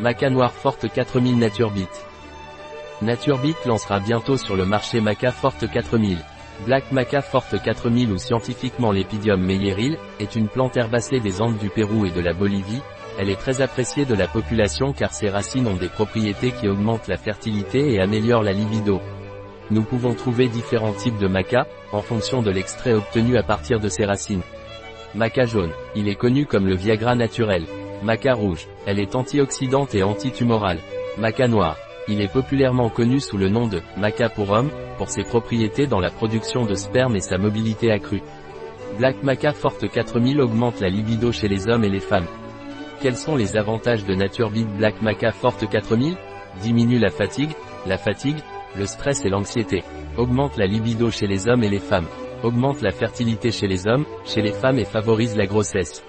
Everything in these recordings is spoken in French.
Maca Noir Forte 4000 Naturebit. Naturebit lancera bientôt sur le marché Maca Forte 4000. Black Maca Forte 4000 ou scientifiquement Lepidium meyeril, est une plante herbacée des Andes du Pérou et de la Bolivie. Elle est très appréciée de la population car ses racines ont des propriétés qui augmentent la fertilité et améliorent la libido. Nous pouvons trouver différents types de maca, en fonction de l'extrait obtenu à partir de ses racines. Maca jaune, il est connu comme le Viagra naturel. Maca rouge, elle est antioxydante et antitumorale. Maca noir, il est populairement connu sous le nom de maca pour homme, pour ses propriétés dans la production de sperme et sa mobilité accrue. Black Maca Forte 4000 augmente la libido chez les hommes et les femmes. Quels sont les avantages de Naturebit Black Maca Forte 4000 Diminue la fatigue, la fatigue, le stress et l'anxiété. Augmente la libido chez les hommes et les femmes. Augmente la fertilité chez les hommes, chez les femmes et favorise la grossesse.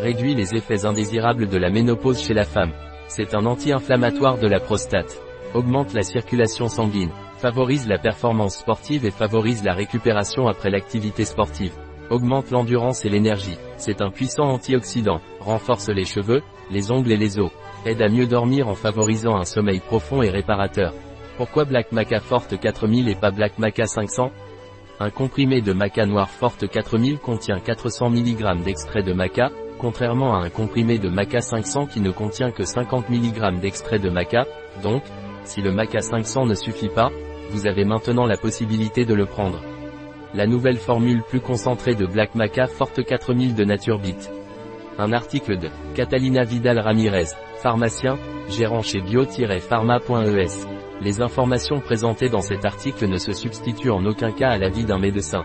Réduit les effets indésirables de la ménopause chez la femme. C'est un anti-inflammatoire de la prostate. Augmente la circulation sanguine. Favorise la performance sportive et favorise la récupération après l'activité sportive. Augmente l'endurance et l'énergie. C'est un puissant antioxydant. Renforce les cheveux, les ongles et les os. Aide à mieux dormir en favorisant un sommeil profond et réparateur. Pourquoi Black Maca Forte 4000 et pas Black Maca 500 Un comprimé de maca noir Forte 4000 contient 400 mg d'extrait de maca, contrairement à un comprimé de maca 500 qui ne contient que 50 mg d'extrait de maca, donc, si le maca 500 ne suffit pas, vous avez maintenant la possibilité de le prendre. La nouvelle formule plus concentrée de Black Maca Forte 4000 de Naturebit. Un article de Catalina Vidal Ramirez, pharmacien, gérant chez bio-pharma.es. Les informations présentées dans cet article ne se substituent en aucun cas à l'avis d'un médecin.